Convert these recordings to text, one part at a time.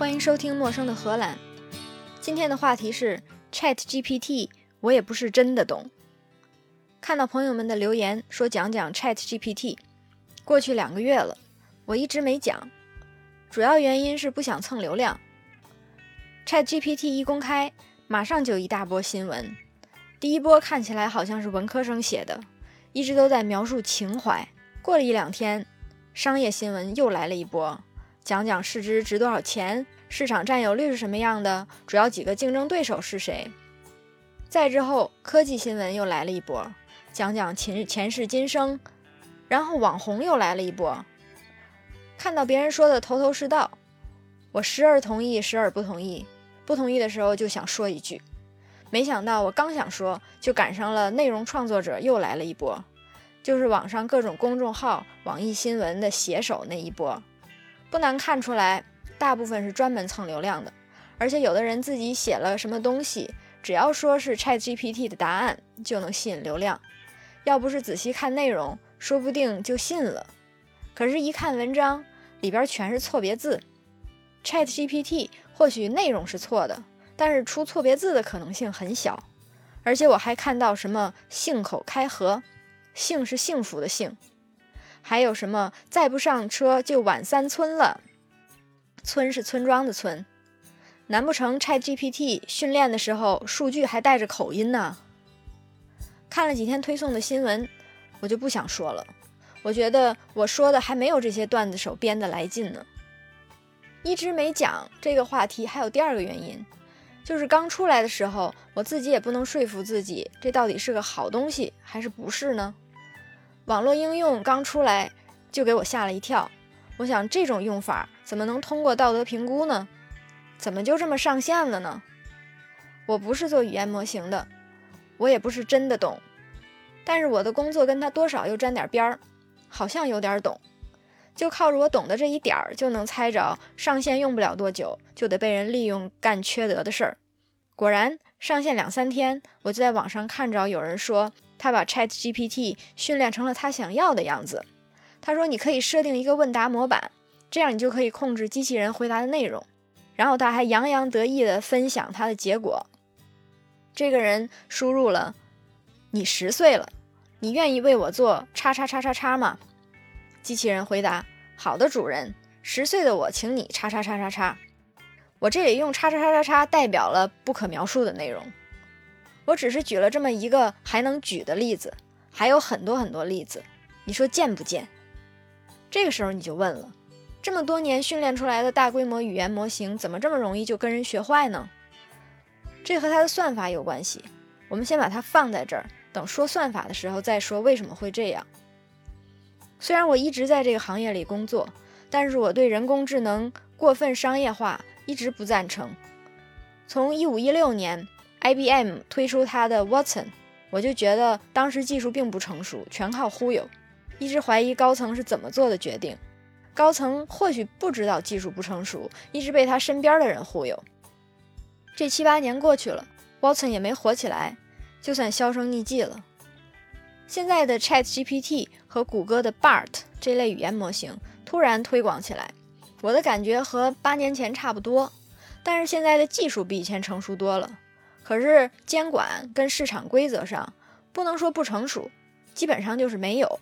欢迎收听《陌生的荷兰》。今天的话题是 Chat GPT，我也不是真的懂。看到朋友们的留言说讲讲 Chat GPT，过去两个月了，我一直没讲，主要原因是不想蹭流量。Chat GPT 一公开，马上就一大波新闻。第一波看起来好像是文科生写的，一直都在描述情怀。过了一两天，商业新闻又来了一波，讲讲市值值多少钱，市场占有率是什么样的，主要几个竞争对手是谁。再之后，科技新闻又来了一波，讲讲前前世今生。然后网红又来了一波，看到别人说的头头是道，我时而同意，时而不同意。不同意的时候就想说一句，没想到我刚想说，就赶上了内容创作者又来了一波。就是网上各种公众号、网易新闻的写手那一波，不难看出来，大部分是专门蹭流量的。而且有的人自己写了什么东西，只要说是 ChatGPT 的答案，就能吸引流量。要不是仔细看内容，说不定就信了。可是，一看文章里边全是错别字，ChatGPT 或许内容是错的，但是出错别字的可能性很小。而且我还看到什么“信口开河”。幸是幸福的幸，还有什么再不上车就晚三村了？村是村庄的村，难不成 ChatGPT 训练的时候数据还带着口音呢？看了几天推送的新闻，我就不想说了。我觉得我说的还没有这些段子手编的来劲呢。一直没讲这个话题，还有第二个原因，就是刚出来的时候，我自己也不能说服自己，这到底是个好东西还是不是呢？网络应用刚出来就给我吓了一跳，我想这种用法怎么能通过道德评估呢？怎么就这么上线了呢？我不是做语言模型的，我也不是真的懂，但是我的工作跟他多少又沾点边儿，好像有点懂，就靠着我懂的这一点儿就能猜着上线用不了多久就得被人利用干缺德的事儿。果然上线两三天，我就在网上看着有人说。他把 Chat GPT 训练成了他想要的样子。他说：“你可以设定一个问答模板，这样你就可以控制机器人回答的内容。”然后他还洋洋得意地分享他的结果。这个人输入了：“你十岁了，你愿意为我做叉叉叉叉叉吗？”机器人回答：“好的，主人，十岁的我请你叉叉叉叉叉。”我这里用叉叉叉叉叉代表了不可描述的内容。我只是举了这么一个还能举的例子，还有很多很多例子，你说贱不贱？这个时候你就问了，这么多年训练出来的大规模语言模型，怎么这么容易就跟人学坏呢？这和它的算法有关系。我们先把它放在这儿，等说算法的时候再说为什么会这样。虽然我一直在这个行业里工作，但是我对人工智能过分商业化一直不赞成。从一五一六年。IBM 推出它的 Watson，我就觉得当时技术并不成熟，全靠忽悠，一直怀疑高层是怎么做的决定。高层或许不知道技术不成熟，一直被他身边的人忽悠。这七八年过去了，Watson 也没火起来，就算销声匿迹了。现在的 ChatGPT 和谷歌的 Bart 这类语言模型突然推广起来，我的感觉和八年前差不多，但是现在的技术比以前成熟多了。可是监管跟市场规则上不能说不成熟，基本上就是没有。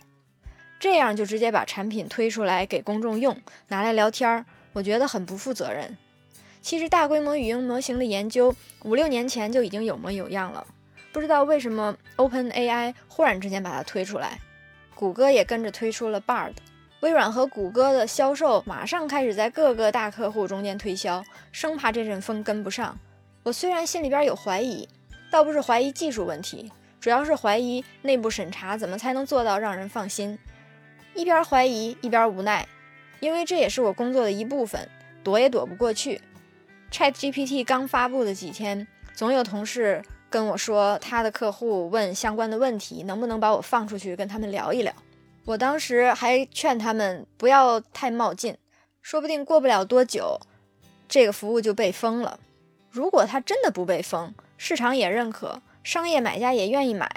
这样就直接把产品推出来给公众用，拿来聊天儿，我觉得很不负责任。其实大规模语音模型的研究五六年前就已经有模有样了，不知道为什么 OpenAI 忽然之间把它推出来，谷歌也跟着推出了 Bard，微软和谷歌的销售马上开始在各个大客户中间推销，生怕这阵风跟不上。我虽然心里边有怀疑，倒不是怀疑技术问题，主要是怀疑内部审查怎么才能做到让人放心。一边怀疑一边无奈，因为这也是我工作的一部分，躲也躲不过去。ChatGPT 刚发布的几天，总有同事跟我说，他的客户问相关的问题，能不能把我放出去跟他们聊一聊。我当时还劝他们不要太冒进，说不定过不了多久，这个服务就被封了。如果它真的不被封，市场也认可，商业买家也愿意买，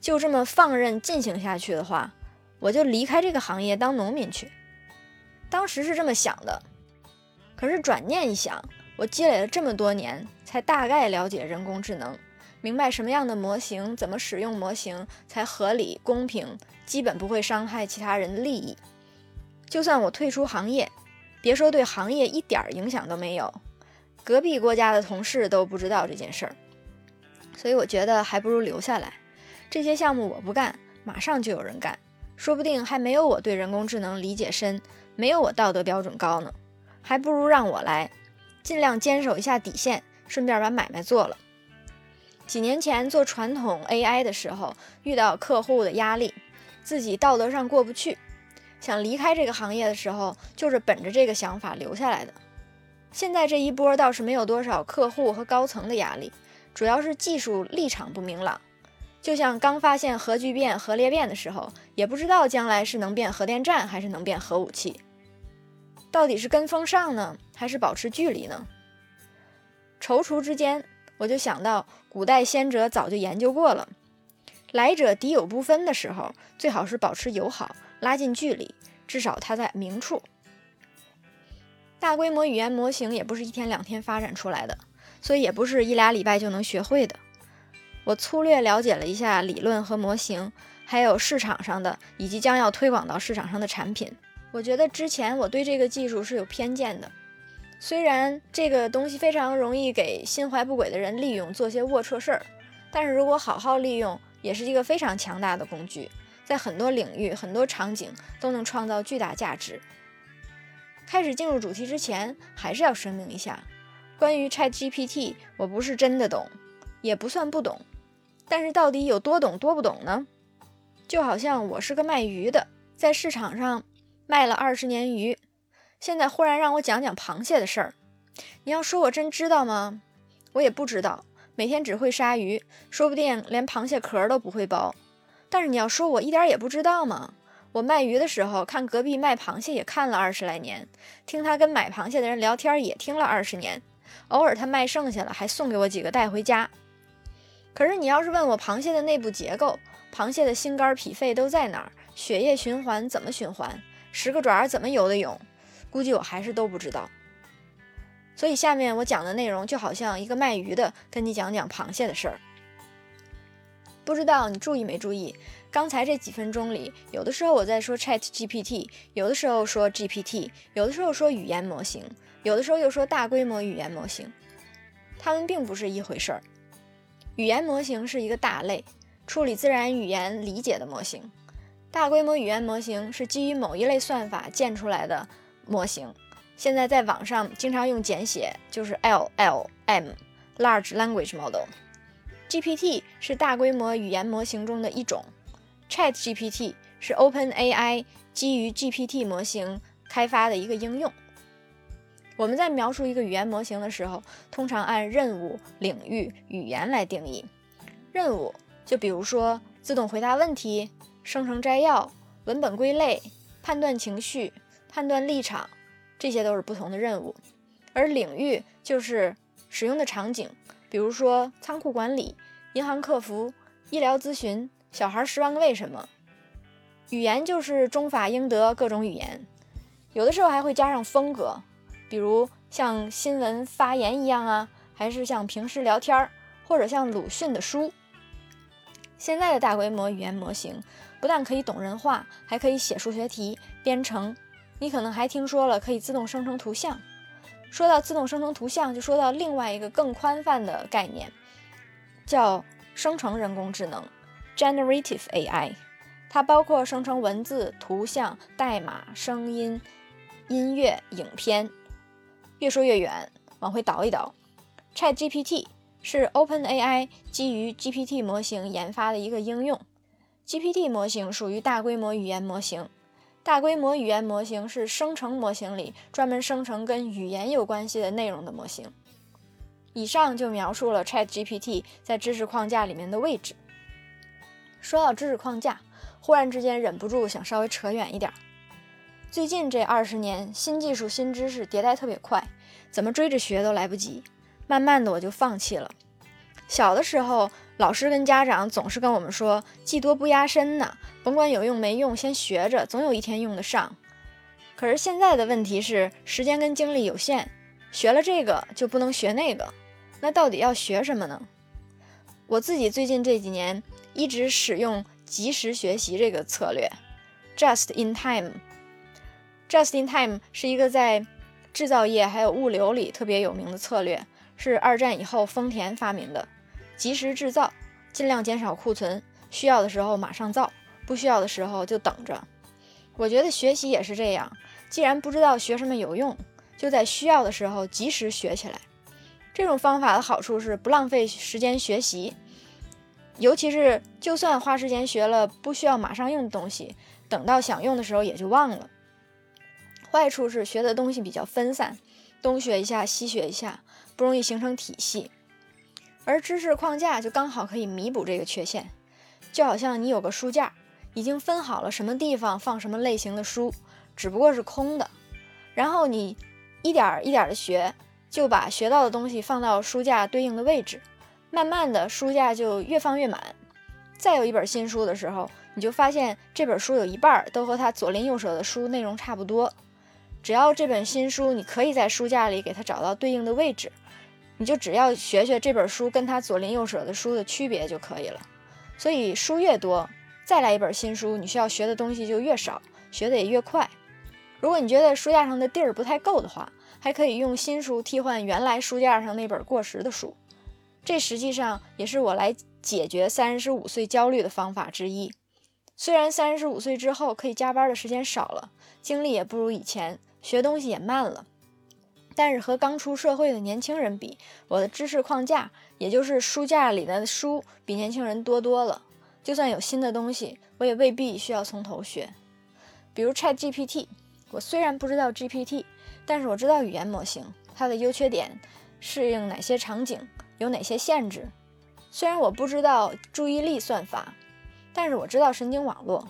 就这么放任进行下去的话，我就离开这个行业当农民去。当时是这么想的，可是转念一想，我积累了这么多年，才大概了解人工智能，明白什么样的模型，怎么使用模型才合理、公平，基本不会伤害其他人的利益。就算我退出行业，别说对行业一点影响都没有，隔壁国家的同事都不知道这件事儿。所以我觉得还不如留下来。这些项目我不干，马上就有人干，说不定还没有我对人工智能理解深，没有我道德标准高呢。还不如让我来，尽量坚守一下底线，顺便把买卖做了。几年前做传统 AI 的时候，遇到客户的压力，自己道德上过不去，想离开这个行业的时候，就是本着这个想法留下来的。现在这一波倒是没有多少客户和高层的压力，主要是技术立场不明朗。就像刚发现核聚变、核裂变的时候，也不知道将来是能变核电站还是能变核武器。到底是跟风上呢，还是保持距离呢？踌躇之间，我就想到古代先哲早就研究过了，来者敌友不分的时候，最好是保持友好，拉近距离，至少他在明处。大规模语言模型也不是一天两天发展出来的，所以也不是一俩礼拜就能学会的。我粗略了解了一下理论和模型，还有市场上的以及将要推广到市场上的产品。我觉得之前我对这个技术是有偏见的，虽然这个东西非常容易给心怀不轨的人利用，做些龌龊事儿，但是如果好好利用，也是一个非常强大的工具，在很多领域、很多场景都能创造巨大价值。开始进入主题之前，还是要声明一下，关于 ChatGPT，我不是真的懂，也不算不懂，但是到底有多懂多不懂呢？就好像我是个卖鱼的，在市场上。卖了二十年鱼，现在忽然让我讲讲螃蟹的事儿，你要说我真知道吗？我也不知道，每天只会杀鱼，说不定连螃蟹壳都不会剥。但是你要说我一点也不知道吗？我卖鱼的时候看隔壁卖螃蟹也看了二十来年，听他跟买螃蟹的人聊天也听了二十年，偶尔他卖剩下了还送给我几个带回家。可是你要是问我螃蟹的内部结构，螃蟹的心肝脾肺都在哪儿，血液循环怎么循环？十个爪怎么游的泳？估计我还是都不知道。所以下面我讲的内容就好像一个卖鱼的跟你讲讲螃蟹的事儿。不知道你注意没注意？刚才这几分钟里，有的时候我在说 Chat GPT，有的时候说 GPT，有的时候说语言模型，有的时候又说大规模语言模型。它们并不是一回事儿。语言模型是一个大类，处理自然语言理解的模型。大规模语言模型是基于某一类算法建出来的模型，现在在网上经常用简写，就是 LLM（Large Language Model）。GPT 是大规模语言模型中的一种，ChatGPT 是 OpenAI 基于 GPT 模型开发的一个应用。我们在描述一个语言模型的时候，通常按任务、领域、语言来定义。任务就比如说自动回答问题。生成摘要、文本归类、判断情绪、判断立场，这些都是不同的任务。而领域就是使用的场景，比如说仓库管理、银行客服、医疗咨询、小孩十万个为什么。语言就是中法英德各种语言，有的时候还会加上风格，比如像新闻发言一样啊，还是像平时聊天儿，或者像鲁迅的书。现在的大规模语言模型。不但可以懂人话，还可以写数学题、编程。你可能还听说了可以自动生成图像。说到自动生成图像，就说到另外一个更宽泛的概念，叫生成人工智能 （Generative AI）。它包括生成文字、图像、代码、声音、音乐、影片。越说越远，往回倒一倒。ChatGPT 是 OpenAI 基于 GPT 模型研发的一个应用。GPT 模型属于大规模语言模型。大规模语言模型是生成模型里专门生成跟语言有关系的内容的模型。以上就描述了 ChatGPT 在知识框架里面的位置。说到知识框架，忽然之间忍不住想稍微扯远一点。最近这二十年，新技术、新知识迭代特别快，怎么追着学都来不及。慢慢的，我就放弃了。小的时候。老师跟家长总是跟我们说“技多不压身”呢，甭管有用没用，先学着，总有一天用得上。可是现在的问题是，时间跟精力有限，学了这个就不能学那个，那到底要学什么呢？我自己最近这几年一直使用及时学习这个策略，just in time。Just in time 是一个在制造业还有物流里特别有名的策略，是二战以后丰田发明的，及时制造，尽量减少库存，需要的时候马上造，不需要的时候就等着。我觉得学习也是这样，既然不知道学什么有用，就在需要的时候及时学起来。这种方法的好处是不浪费时间学习，尤其是就算花时间学了不需要马上用的东西，等到想用的时候也就忘了。坏处是学的东西比较分散，东学一下西学一下，不容易形成体系。而知识框架就刚好可以弥补这个缺陷，就好像你有个书架，已经分好了什么地方放什么类型的书，只不过是空的，然后你一点一点的学。就把学到的东西放到书架对应的位置，慢慢的书架就越放越满。再有一本新书的时候，你就发现这本书有一半都和它左邻右舍的书内容差不多。只要这本新书你可以在书架里给它找到对应的位置，你就只要学学这本书跟它左邻右舍的书的区别就可以了。所以书越多，再来一本新书，你需要学的东西就越少，学的也越快。如果你觉得书架上的地儿不太够的话，还可以用新书替换原来书架上那本过时的书，这实际上也是我来解决三十五岁焦虑的方法之一。虽然三十五岁之后可以加班的时间少了，精力也不如以前，学东西也慢了，但是和刚出社会的年轻人比，我的知识框架，也就是书架里的书，比年轻人多多了。就算有新的东西，我也未必需要从头学。比如 Chat GPT，我虽然不知道 GPT。但是我知道语言模型它的优缺点，适应哪些场景，有哪些限制。虽然我不知道注意力算法，但是我知道神经网络。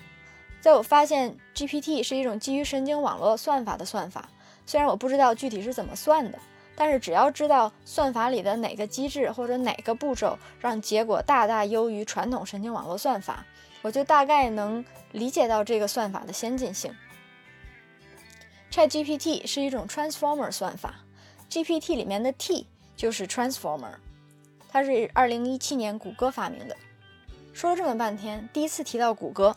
在我发现 GPT 是一种基于神经网络算法的算法，虽然我不知道具体是怎么算的，但是只要知道算法里的哪个机制或者哪个步骤让结果大大优于传统神经网络算法，我就大概能理解到这个算法的先进性。ChatGPT 是一种 Transformer 算法，GPT 里面的 T 就是 Transformer，它是2017年谷歌发明的。说了这么半天，第一次提到谷歌。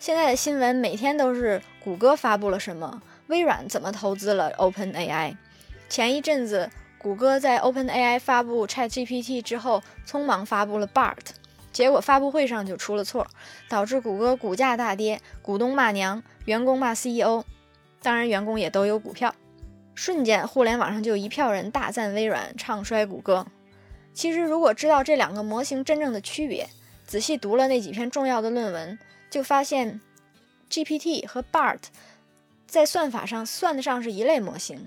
现在的新闻每天都是谷歌发布了什么，微软怎么投资了 OpenAI。前一阵子，谷歌在 OpenAI 发布 ChatGPT 之后，匆忙发布了 Bart，结果发布会上就出了错，导致谷歌股价大跌，股东骂娘，员工骂 CEO。当然，员工也都有股票。瞬间，互联网上就一票人大赞微软，唱衰谷歌。其实，如果知道这两个模型真正的区别，仔细读了那几篇重要的论文，就发现 GPT 和 Bart 在算法上算得上是一类模型。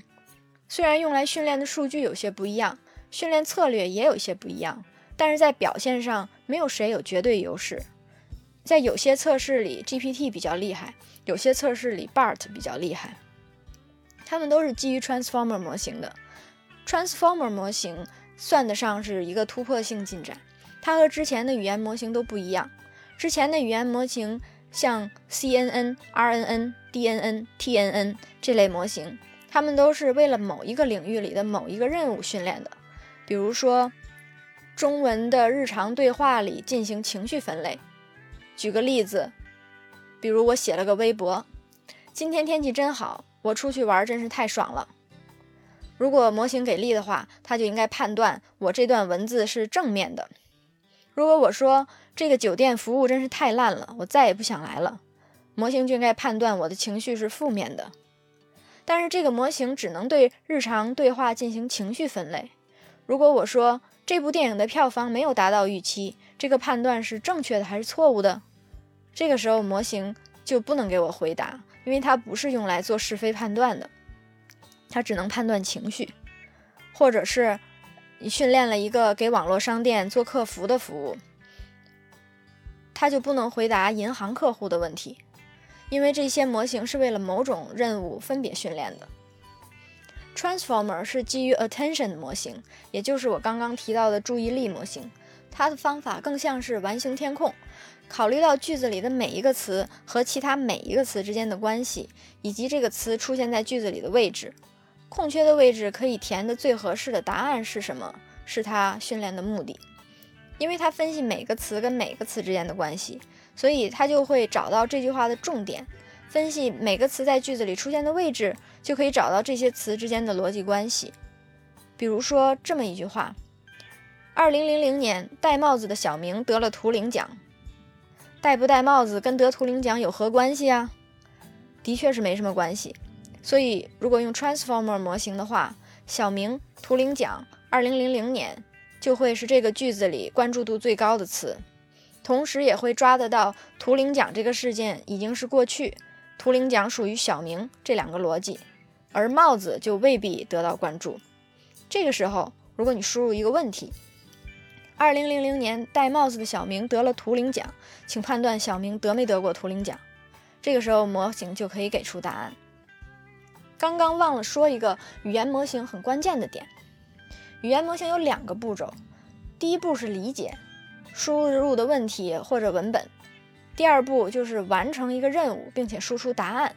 虽然用来训练的数据有些不一样，训练策略也有些不一样，但是在表现上没有谁有绝对优势。在有些测试里，GPT 比较厉害。有些测试里，Bart 比较厉害，它们都是基于 Transformer 模型的。Transformer 模型算得上是一个突破性进展，它和之前的语言模型都不一样。之前的语言模型像 CNN、RNN、DNN、TNN 这类模型，它们都是为了某一个领域里的某一个任务训练的。比如说，中文的日常对话里进行情绪分类。举个例子。比如我写了个微博，今天天气真好，我出去玩真是太爽了。如果模型给力的话，它就应该判断我这段文字是正面的。如果我说这个酒店服务真是太烂了，我再也不想来了，模型就应该判断我的情绪是负面的。但是这个模型只能对日常对话进行情绪分类。如果我说这部电影的票房没有达到预期，这个判断是正确的还是错误的？这个时候模型就不能给我回答，因为它不是用来做是非判断的，它只能判断情绪，或者是你训练了一个给网络商店做客服的服务，它就不能回答银行客户的问题，因为这些模型是为了某种任务分别训练的。Transformer 是基于 Attention 模型，也就是我刚刚提到的注意力模型，它的方法更像是完形填空。考虑到句子里的每一个词和其他每一个词之间的关系，以及这个词出现在句子里的位置，空缺的位置可以填的最合适的答案是什么？是他训练的目的。因为他分析每个词跟每个词之间的关系，所以他就会找到这句话的重点，分析每个词在句子里出现的位置，就可以找到这些词之间的逻辑关系。比如说这么一句话：二零零零年，戴帽子的小明得了图灵奖。戴不戴帽子跟得图灵奖有何关系啊？的确是没什么关系。所以如果用 Transformer 模型的话，小明图灵奖二零零零年。就会是这个句子里关注度最高的词，同时也会抓得到图灵奖这个事件已经是过去，图灵奖属于小明这两个逻辑，而帽子就未必得到关注。这个时候，如果你输入一个问题：二零零零年戴帽子的小明得了图灵奖，请判断小明得没得过图灵奖。这个时候模型就可以给出答案。刚刚忘了说一个语言模型很关键的点。语言模型有两个步骤，第一步是理解输入的问题或者文本，第二步就是完成一个任务并且输出答案。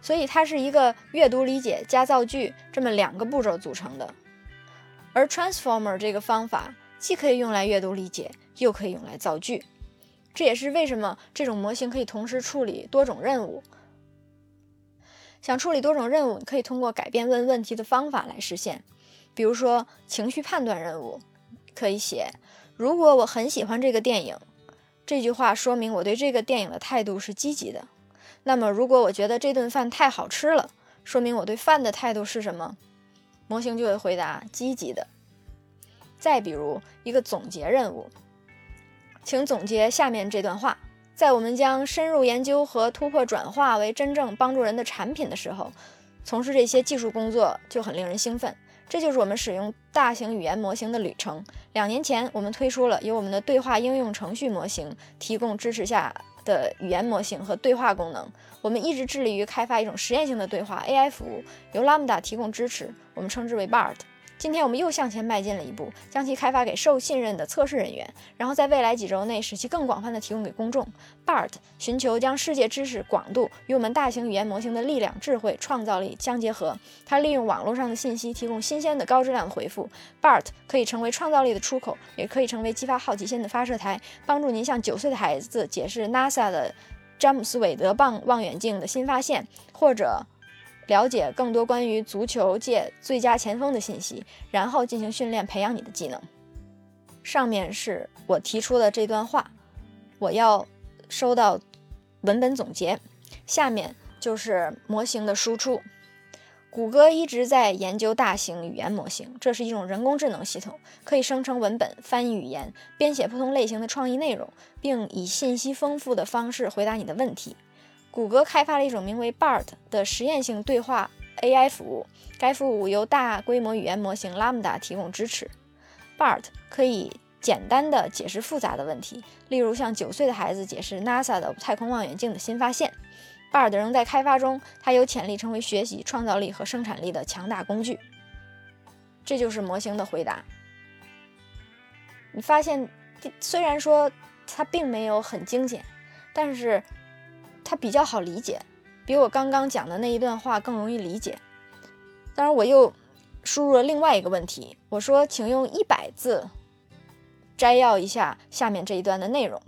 所以它是一个阅读理解加造句这么两个步骤组成的。而 Transformer 这个方法既可以用来阅读理解，又可以用来造句。这也是为什么这种模型可以同时处理多种任务。想处理多种任务，可以通过改变问问题的方法来实现。比如说情绪判断任务，可以写：如果我很喜欢这个电影，这句话说明我对这个电影的态度是积极的。那么，如果我觉得这顿饭太好吃了，说明我对饭的态度是什么？模型就会回答积极的。再比如一个总结任务，请总结下面这段话：在我们将深入研究和突破转化为真正帮助人的产品的时候，从事这些技术工作就很令人兴奋。这就是我们使用大型语言模型的旅程。两年前，我们推出了由我们的对话应用程序模型提供支持下的语言模型和对话功能。我们一直致力于开发一种实验性的对话 AI 服务，由 Lambda 提供支持，我们称之为 BART。今天我们又向前迈进了一步，将其开发给受信任的测试人员，然后在未来几周内使其更广泛的提供给公众。BART 寻求将世界知识广度与我们大型语言模型的力量、智慧、创造力相结合。它利用网络上的信息提供新鲜的高质量的回复。BART 可以成为创造力的出口，也可以成为激发好奇心的发射台，帮助您向九岁的孩子解释 NASA 的詹姆斯韦德棒望远镜的新发现，或者。了解更多关于足球界最佳前锋的信息，然后进行训练，培养你的技能。上面是我提出的这段话，我要收到文本总结。下面就是模型的输出。谷歌一直在研究大型语言模型，这是一种人工智能系统，可以生成文本、翻译语言、编写不同类型的创意内容，并以信息丰富的方式回答你的问题。谷歌开发了一种名为 BART 的实验性对话 AI 服务，该服务由大规模语言模型 Lambda 提供支持。BART 可以简单的解释复杂的问题，例如向九岁的孩子解释 NASA 的太空望远镜的新发现。BART 仍在开发中，它有潜力成为学习、创造力和生产力的强大工具。这就是模型的回答。你发现，虽然说它并没有很精简，但是。它比较好理解，比我刚刚讲的那一段话更容易理解。当然，我又输入了另外一个问题，我说：“请用一百字摘要一下下面这一段的内容。”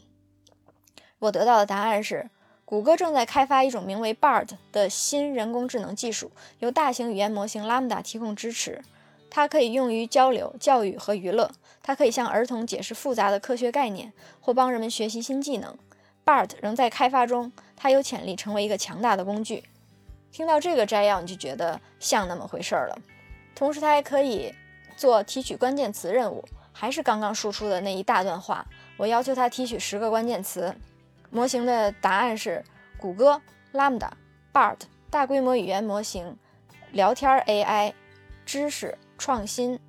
我得到的答案是：谷歌正在开发一种名为 Bard 的新人工智能技术，由大型语言模型 Lambda 提供支持。它可以用于交流、教育和娱乐。它可以向儿童解释复杂的科学概念，或帮人们学习新技能。BART 仍在开发中，它有潜力成为一个强大的工具。听到这个摘要，你就觉得像那么回事儿了。同时，它还可以做提取关键词任务，还是刚刚输出的那一大段话。我要求它提取十个关键词。模型的答案是：谷歌、Lambda、BART、大规模语言模型、聊天 AI、知识、创新、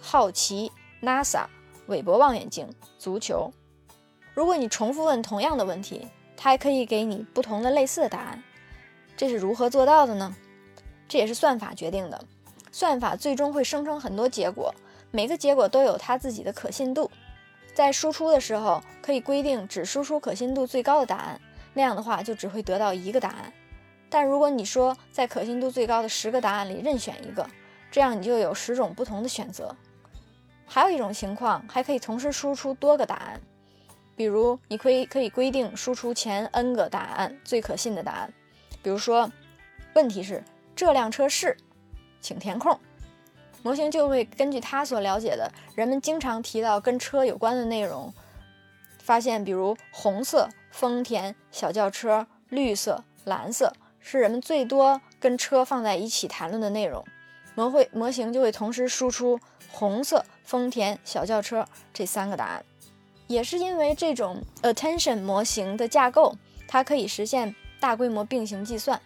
好奇、NASA、韦伯望远镜、足球。如果你重复问同样的问题，它还可以给你不同的类似的答案。这是如何做到的呢？这也是算法决定的。算法最终会生成很多结果，每个结果都有它自己的可信度。在输出的时候可以规定只输出可信度最高的答案，那样的话就只会得到一个答案。但如果你说在可信度最高的十个答案里任选一个，这样你就有十种不同的选择。还有一种情况，还可以同时输出多个答案，比如你可以可以规定输出前 n 个答案最可信的答案。比如说，问题是这辆车是，请填空，模型就会根据它所了解的人们经常提到跟车有关的内容，发现比如红色丰田小轿车，绿色蓝色。是人们最多跟车放在一起谈论的内容，模会模型就会同时输出红色丰田小轿车这三个答案。也是因为这种 attention 模型的架构，它可以实现大规模并行计算，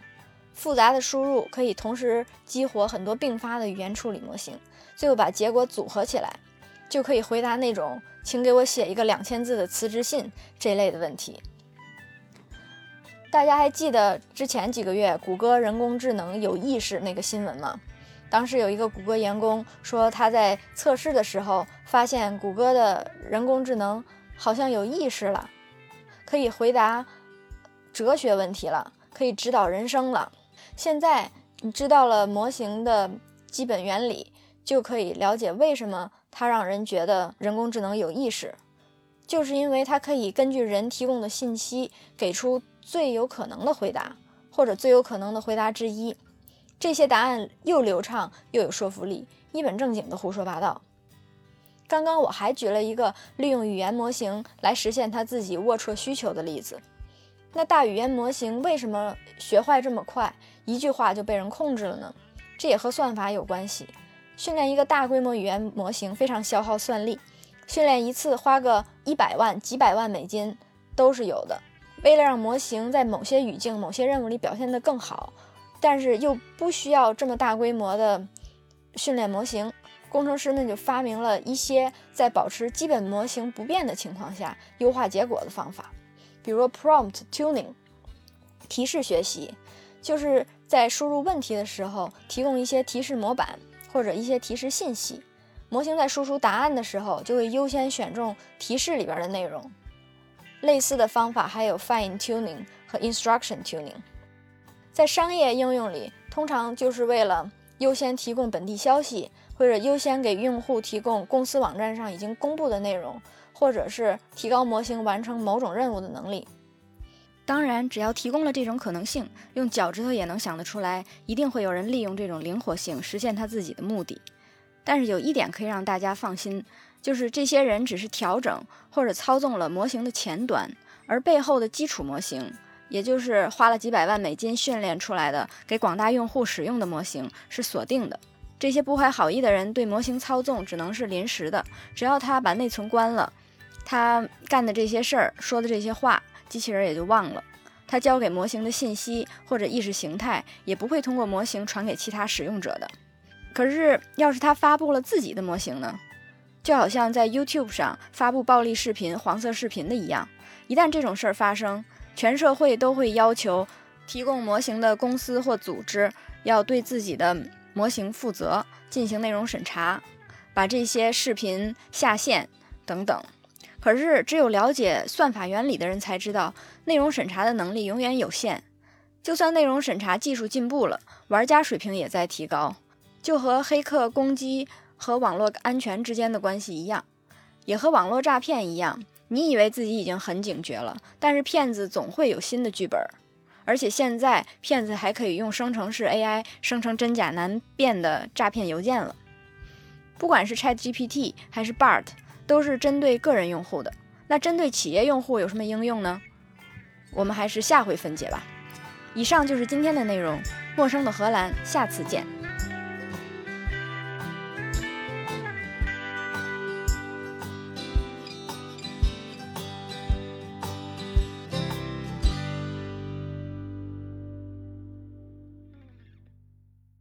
复杂的输入可以同时激活很多并发的语言处理模型，最后把结果组合起来，就可以回答那种“请给我写一个两千字的辞职信”这类的问题。大家还记得之前几个月谷歌人工智能有意识那个新闻吗？当时有一个谷歌员工说他在测试的时候发现谷歌的人工智能好像有意识了，可以回答哲学问题了，可以指导人生了。现在你知道了模型的基本原理，就可以了解为什么它让人觉得人工智能有意识，就是因为它可以根据人提供的信息给出。最有可能的回答，或者最有可能的回答之一，这些答案又流畅又有说服力，一本正经的胡说八道。刚刚我还举了一个利用语言模型来实现他自己龌龊需求的例子。那大语言模型为什么学坏这么快，一句话就被人控制了呢？这也和算法有关系。训练一个大规模语言模型非常消耗算力，训练一次花个一百万、几百万美金都是有的。为了让模型在某些语境、某些任务里表现得更好，但是又不需要这么大规模的训练模型，工程师们就发明了一些在保持基本模型不变的情况下优化结果的方法，比如 prompt tuning 提示学习，就是在输入问题的时候提供一些提示模板或者一些提示信息，模型在输出答案的时候就会优先选中提示里边的内容。类似的方法还有 fine tuning 和 instruction tuning，在商业应用里，通常就是为了优先提供本地消息，或者优先给用户提供公司网站上已经公布的内容，或者是提高模型完成某种任务的能力。当然，只要提供了这种可能性，用脚趾头也能想得出来，一定会有人利用这种灵活性实现他自己的目的。但是有一点可以让大家放心。就是这些人只是调整或者操纵了模型的前端，而背后的基础模型，也就是花了几百万美金训练出来的给广大用户使用的模型是锁定的。这些不怀好意的人对模型操纵只能是临时的，只要他把内存关了，他干的这些事儿、说的这些话，机器人也就忘了。他交给模型的信息或者意识形态也不会通过模型传给其他使用者的。可是，要是他发布了自己的模型呢？就好像在 YouTube 上发布暴力视频、黄色视频的一样，一旦这种事儿发生，全社会都会要求提供模型的公司或组织要对自己的模型负责，进行内容审查，把这些视频下线等等。可是，只有了解算法原理的人才知道，内容审查的能力永远有限。就算内容审查技术进步了，玩家水平也在提高，就和黑客攻击。和网络安全之间的关系一样，也和网络诈骗一样。你以为自己已经很警觉了，但是骗子总会有新的剧本。而且现在骗子还可以用生成式 AI 生成真假难辨的诈骗邮件了。不管是 ChatGPT 还是 Bart，都是针对个人用户的。那针对企业用户有什么应用呢？我们还是下回分解吧。以上就是今天的内容。陌生的荷兰，下次见。